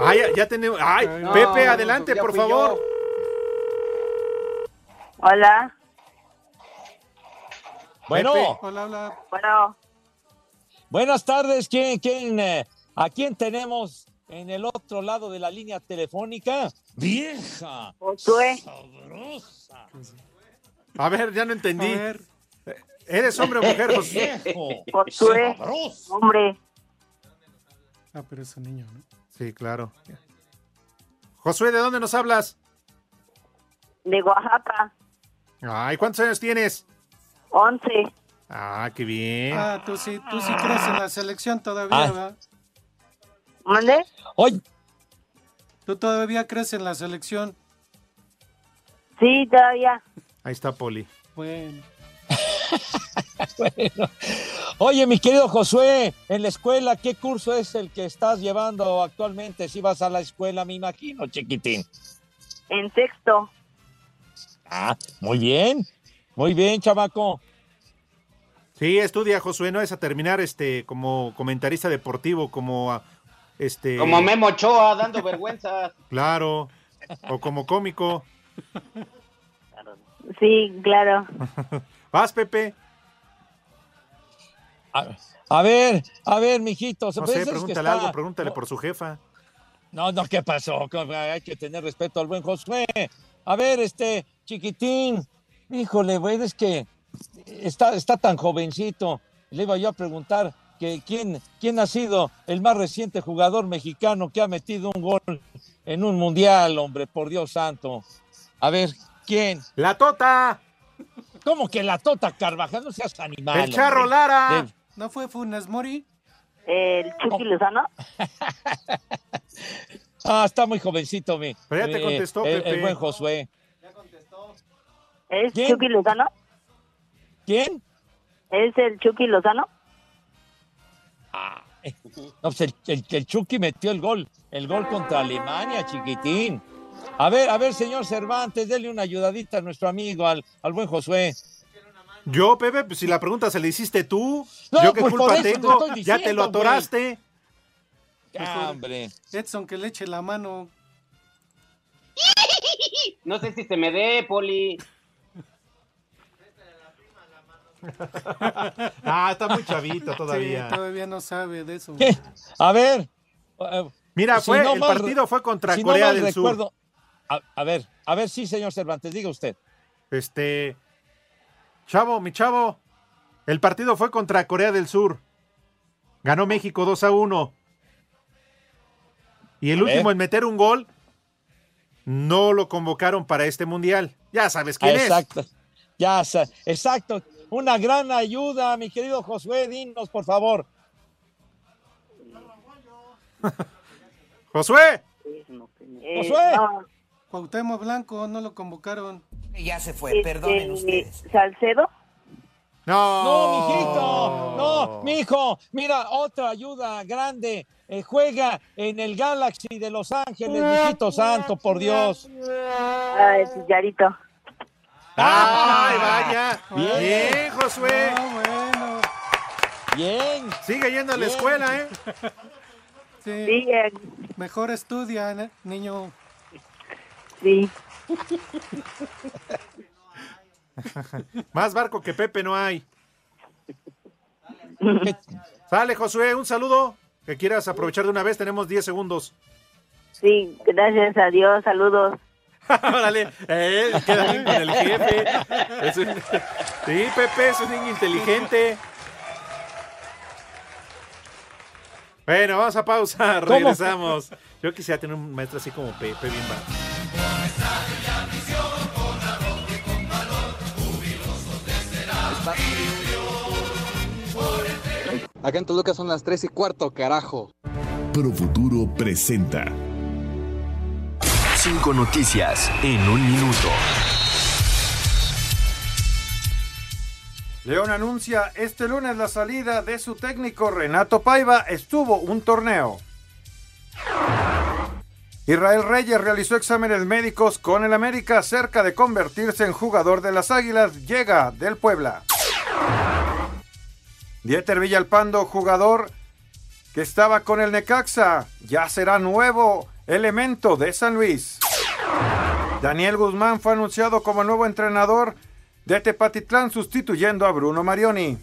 Ay, ya, ya tenemos. Ay, No, Pepe, no, adelante, por favor. yo. Hola, Bueno, Pepe. Hola, hola. bueno, buenas tardes. ¿Quién, quién, eh, ¿A quién tenemos en el otro lado de la línea telefónica? ¡Vieja! Josué, ¡Sabrosa! A ver, ya no entendí. A ver. ¿Eres hombre o mujer. Josué, ¡Sabroso! hombre, Ah, pero es un niño, ¿no? Sí, claro. Josué, ¿de dónde nos hablas? de Oaxaca. Ay, ¿cuántos años tienes? Once. Ah, qué bien. Ah, tú sí, tú sí crees en la selección todavía, Ah. ¿verdad? ¿Mande? Oye, Tú todavía crees en la selección. Sí, todavía. Ahí está Poli. Bueno. bueno. Oye, mi querido Josué, en la escuela, ¿qué curso es el que estás llevando actualmente? Si vas a la escuela, me imagino, chiquitín. En sexto. Ah, muy bien, muy bien, chamaco. Sí, estudia, Josué, no es a terminar este como comentarista deportivo, como ah, este Como Memo Ochoa dando vergüenza. Claro. O como cómico. Sí, claro. Vas, Pepe. A, a ver, a ver, mijito. No sé, que pregúntale está- algo, pregúntale por su jefa. No, no, ¿qué pasó? Hay que tener respeto al buen Josué. A ver, este, chiquitín, híjole, güey, es que está, está tan jovencito. Le iba yo a preguntar que quién, quién ha sido el más reciente jugador mexicano que ha metido un gol en un mundial, hombre, por Dios santo. A ver, ¿quién? ¡La Tota! ¿Cómo que la Tota Carvajal? No seas animal. ¡El Charro hombre. Lara! De- ¿No fue Funes Mori? El Chucky Lozano. Ah, está muy jovencito, mi. Pero ya te mi- contestó, el, Pepe. el buen Josué. ¿Es ¿Quién? Chucky Lozano? ¿Quién? ¿Es el Chucky Lozano? No, pues el, el- el Chucky metió el gol, el gol contra Alemania, chiquitín. A ver, a ver, señor Cervantes, dele una ayudadita a nuestro amigo, al, al buen Josué. Yo, Pepe, pues si la pregunta se la hiciste tú, No, yo qué pues culpa te tengo, ya te lo atoraste. Ah, hombre. Edson, que le eche la mano. No sé si se me dé, Poli. ah, está muy chavito todavía. Sí, todavía no sabe de eso. ¿Qué? A ver. eh, Mira, si fue, no el mal- partido fue contra si Corea del recuerdo- Sur. A, a ver, a ver, sí, señor Cervantes, diga usted. Este, chavo, mi chavo, el partido fue contra Corea del Sur. Ganó México 2 a 1. Y el A ver. último en meter un gol, no lo convocaron para este mundial. Ya sabes quién es. exacto. Ya, sa- exacto. Una gran ayuda, mi querido Josué, dinos, por favor. Josué. Eh, Josué. no, Cuauhtémoc Blanco, no lo convocaron. Ya se fue, este, perdonen ustedes. ¿Salcedo? No. No, mijito, no, mijo, mira, otra ayuda grande. Eh, juega en el Galaxy de Los Ángeles, mijito santo, por Dios. El Chicharito. Ay, vaya. Bien. Bien, Josué. Ah, bueno. Bien. Sigue yendo a la Bien. escuela, ¿eh? Sí. Eh, Mejor estudia, ¿eh, niño. sí. Más barco que Pepe no hay. Sale, Josué, un saludo. Que quieras aprovechar de una vez, tenemos 10 segundos. Sí, gracias a Dios, saludos. Órale, eh, queda bien con el jefe. Es un- Sí, Pepe, es un niño inteligente. Bueno, vamos a pausa, ¿Cómo? regresamos. Yo quisiera tener un maestro así como Pepe, bien va. Acá en Toluca son las 3 y cuarto, carajo. Profuturo presenta Cinco noticias en un minuto. León anuncia este lunes la salida de su técnico Renato Paiva. Estuvo un torneo. Israel Reyes realizó exámenes médicos con el América cerca de convertirse en jugador de las Águilas. Llega del Puebla. Dieter Villalpando, jugador que estaba con el Necaxa, ya será nuevo elemento de San Luis. Daniel Guzmán fue anunciado como nuevo entrenador de Tepatitlán sustituyendo a Bruno Marioni.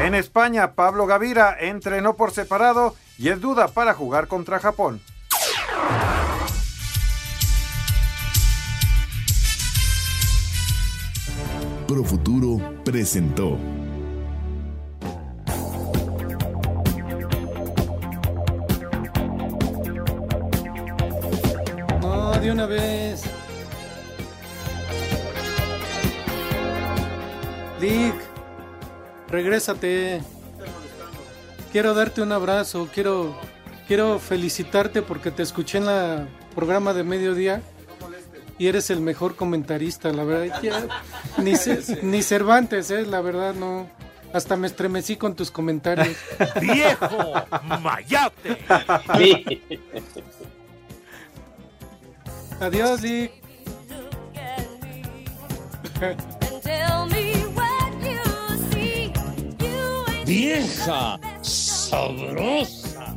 En España, Pablo Gavira entrenó por separado y es duda para jugar contra Japón. Profuturo presentó regrésate. Quiero darte un abrazo, quiero, quiero felicitarte porque te escuché en la programa de mediodía y eres el mejor comentarista, la verdad. Ya, ni, Ce- ni Cervantes, eh, la verdad, no. Hasta me estremecí con tus comentarios. ¡Viejo mayate! Adiós, Dick. Vieja sabrosa.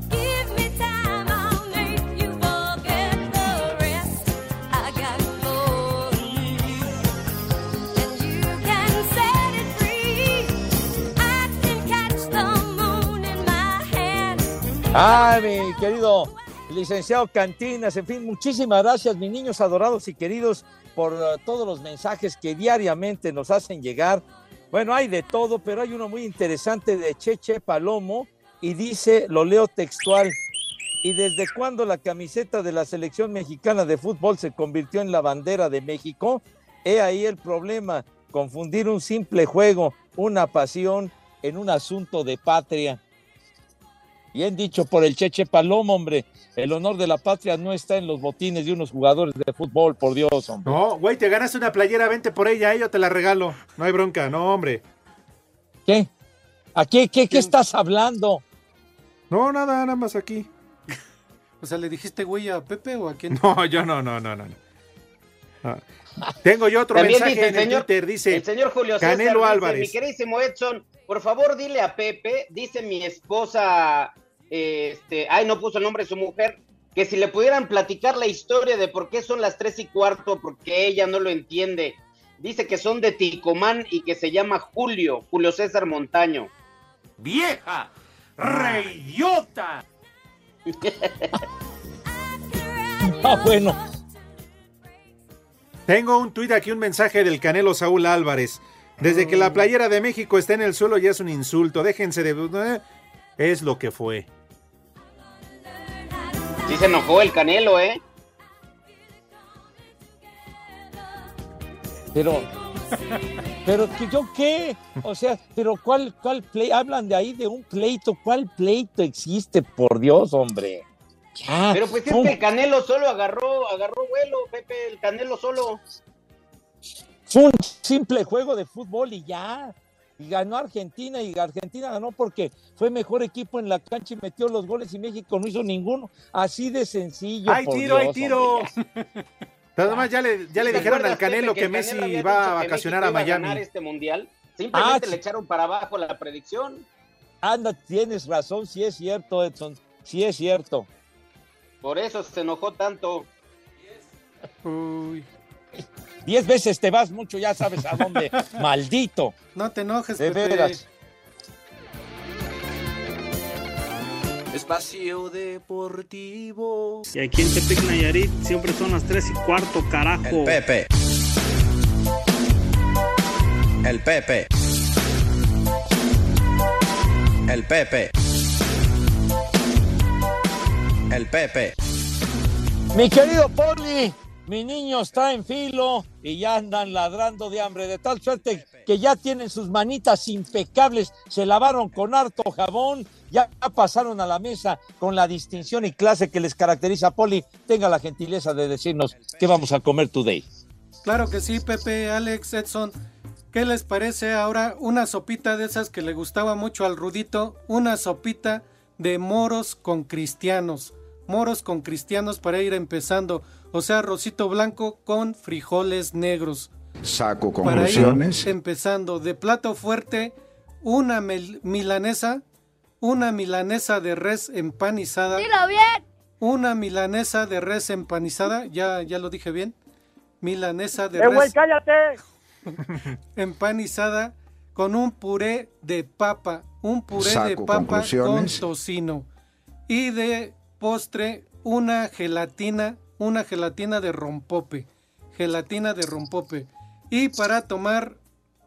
Ay, mi querido licenciado Cantinas, en fin, muchísimas gracias, mis niños adorados y queridos, por eh, todos los mensajes que diariamente nos hacen llegar. Bueno, hay de todo, pero hay uno muy interesante de Cheche Palomo y dice, lo leo textual, ¿y desde cuándo la camiseta de la selección mexicana de fútbol se convirtió en la bandera de México? He ahí el problema, confundir un simple juego, una pasión, en un asunto de patria. Bien dicho por el Cheche Palomo, hombre. El honor de la patria no está en los botines de unos jugadores de fútbol, por Dios, hombre. No, güey, te ganaste una playera, vente por ella, yo te la regalo. No hay bronca, no, hombre. ¿Qué? ¿A qué, qué, qué estás hablando? No, nada, nada más aquí. O sea, ¿le dijiste güey a Pepe o a quién? No, yo no, no, no, no. no. Ah. Tengo yo otro También mensaje dice en el señor, Twitter, dice el señor Julio César Canelo dice, Álvarez. mi queridísimo Edson, por favor dile a Pepe, dice mi esposa, este, ay, no puso el nombre de su mujer, que si le pudieran platicar la historia de por qué son las tres y cuarto, porque ella no lo entiende. Dice que son de Ticomán y que se llama Julio, Julio César Montaño. ¡Vieja! ¡Reyota! Ah, bueno. Tengo un tuit aquí, un mensaje del Canelo Saúl Álvarez. Desde que la playera de México está en el suelo ya es un insulto. Déjense de... eh, Es lo que fue. Sí se enojó el Canelo, ¿eh? Pero, pero que yo qué, o sea, pero cuál, cuál play, hablan de ahí de un pleito, ¿cuál pleito existe? Por Dios, hombre. Ya, Pero pues es que el Canelo solo agarró, agarró vuelo, Pepe, el Canelo solo. Fue un simple juego de fútbol y ya. Y ganó Argentina y Argentina ganó porque fue mejor equipo en la cancha y metió los goles y México no hizo ninguno. Así de sencillo. ¡Hay tiro, hay tiro! Nada más ya le, ya le ¿Te dijeron al Canelo que Canelo Messi va a vacacionar a iba ganar Miami. este mundial? Simplemente Ah, le echaron para abajo la predicción. Anda, tienes razón, sí es cierto, Edson, sí es cierto. Por eso se enojó tanto. Uy. Diez veces te vas mucho, ya sabes a dónde. Maldito. No te enojes, De Pepe. veras. Espacio Deportivo. Y aquí en Tepic Nayarit siempre son las 3 y cuarto, carajo. El Pepe. El Pepe. El Pepe. El Pepe. Mi querido Poli, mi niño está en filo y ya andan ladrando de hambre, de tal suerte que ya tienen sus manitas impecables, se lavaron con harto jabón, ya pasaron a la mesa con la distinción y clase que les caracteriza. Poli, tenga la gentileza de decirnos qué vamos a comer today. Claro que sí, Pepe, Alex, Edson. ¿Qué les parece ahora una sopita de esas que le gustaba mucho al Rudito? Una sopita de moros con cristianos. Moros con cristianos para ir empezando. O sea, rosito blanco con frijoles negros. Saco Para ir conclusiones. empezando. De plato fuerte, una mel- milanesa. Una milanesa de res empanizada. Dilo bien. Una milanesa de res empanizada. Ya, ya lo dije bien. Milanesa de ¡Eh, res cállate! empanizada con un puré de papa, un puré Saco de papa con tocino y de postre una gelatina, una gelatina de rompope, gelatina de rompope y para tomar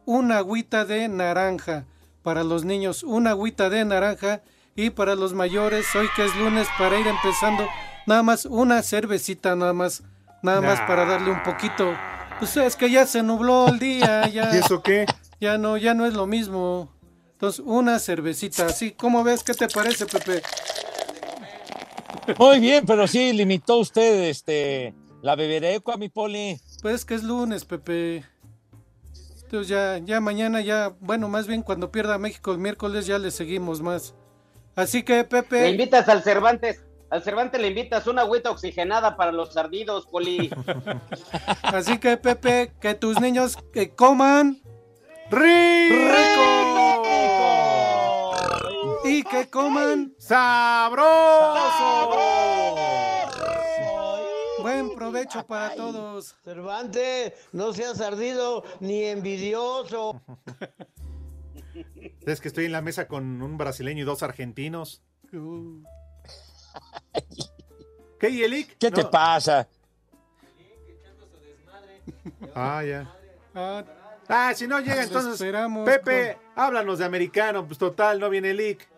una agüita de naranja para los niños, una agüita de naranja y para los mayores, hoy que es lunes para ir empezando, nada más una cervecita nada más, nada más para darle un poquito. Pues es que ya se nubló el día, ya. ¿Y eso qué? Ya no, ya no es lo mismo. Entonces, una cervecita así. ¿Cómo ves? ¿Qué te parece, Pepe? Muy bien, pero sí limitó usted este la bebereco a mi poli. Pues que es lunes, Pepe. Entonces ya, ya mañana ya, bueno, más bien cuando pierda México el miércoles ya le seguimos más. Así que, Pepe. Le invitas al Cervantes. Al Cervantes le invitas una agüita oxigenada para los ardidos, Poli. Así que, Pepe, que tus niños que coman rico. Y que coman sabroso. Buen provecho para todos. Cervantes, no seas ardido ni envidioso. Es que estoy en la mesa con un brasileño y dos argentinos. Uh. ¿Qué, y Elic? ¿Qué te pasa? Ah, ya. Ah, Ah, si no llega Nos entonces. esperamos Pepe, háblanos de americano. Pues total, no viene Elic.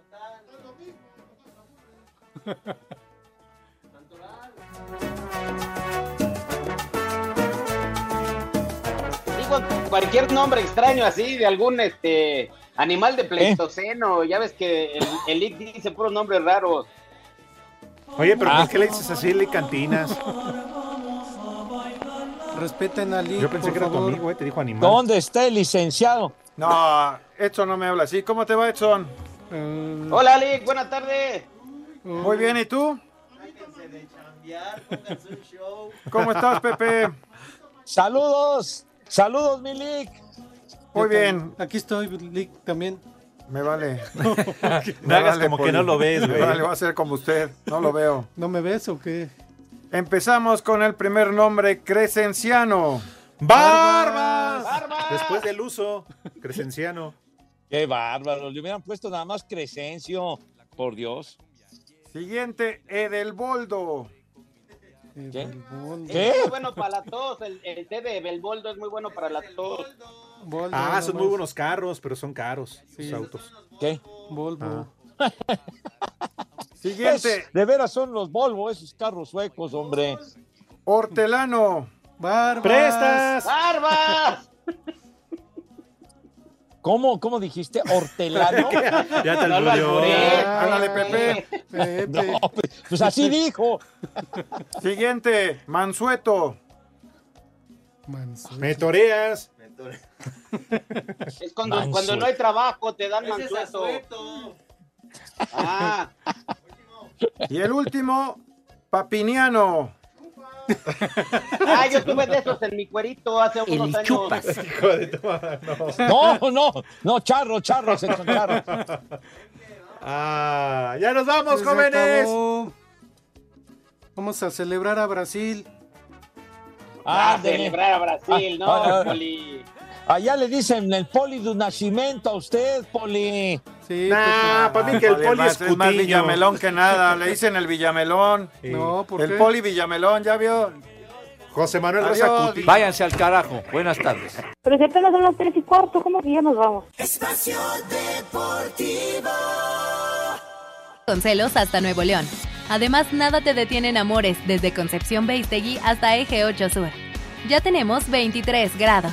Digo cualquier nombre extraño así de algún este animal de Pleistoceno. Ya ves que el, el Lick dice puros nombres raros. Oye, pero Ah. ¿por qué le dices así, Elic Cantinas? Respeten a Lick, Yo pensé por que era tu favor. amigo, eh, te dijo animal. ¿Dónde está el licenciado? No, Edson no me habla así. ¿Cómo te va, Edson? Eh, Hola, Lick, buenas tardes. Muy bien, ¿y tú? ¿Cómo estás, Pepe? Saludos, saludos, Milik. Muy bien, Aquí estoy, Lick, también. me vale. No Me hagas vale, como que Poli. no lo ves, Me güey. vale, voy a ser como usted. No lo veo. ¿No me ves o qué? Empezamos con el primer nombre, Crescenciano. ¡Barbas! Después del uso, Crescenciano. Qué bárbaro. Le hubieran puesto nada más Crescencio. Por Dios. Siguiente, Edelboldo. ¿Qué? ¿Qué? Es muy bueno para la tos. El, el té de Belboldo es muy bueno para la tos. Ah, son muy buenos carros, pero son caros Sí. sus autos. ¿Qué? Volvo. Siguiente, Es- de veras son los Volvo, esos carros suecos, hombre. Hortelano. Barbas. ¡Prestas! ¡Barbas! ¿Cómo, cómo dijiste? ¿Hortelano? Ya te No lo alburé. Ándale, Pepe. Pepe. No, pues, pues así dijo. Siguiente, Mansueto. Manso. Me toreas. Es cuando, Mansueto. cuando no hay trabajo, te dan mansueto. Ah, Y el último, Papiniano. ah, yo tuve de esos en mi cuerito hace unos años. Hijo de tu madre, no. No, no, no, charro, charro, se charro. Ah, ya nos vamos, Se jóvenes. acabó. Vamos a celebrar a Brasil. Ah, celebrar a Brasil, Ah, no, ah, ah. Poli. Allá le dicen el poli de nacimiento a usted, poli. Sí, Nah, pues, para mí que el Poli, es es más. Villamelón que nada. Le dicen el Villamelón. No, ¿por El qué? Poli Villamelón, ¿ya vio? José Manuel Adiós. Rosa Cuti. Váyanse al carajo. Buenas tardes. Pero si apenas son las tres y cuarto, ¿cómo que ya nos vamos? Con celos hasta Nuevo León. Además, nada te detiene en amores desde Concepción Beistegui hasta Eje 8 Sur. Ya tenemos 23 grados.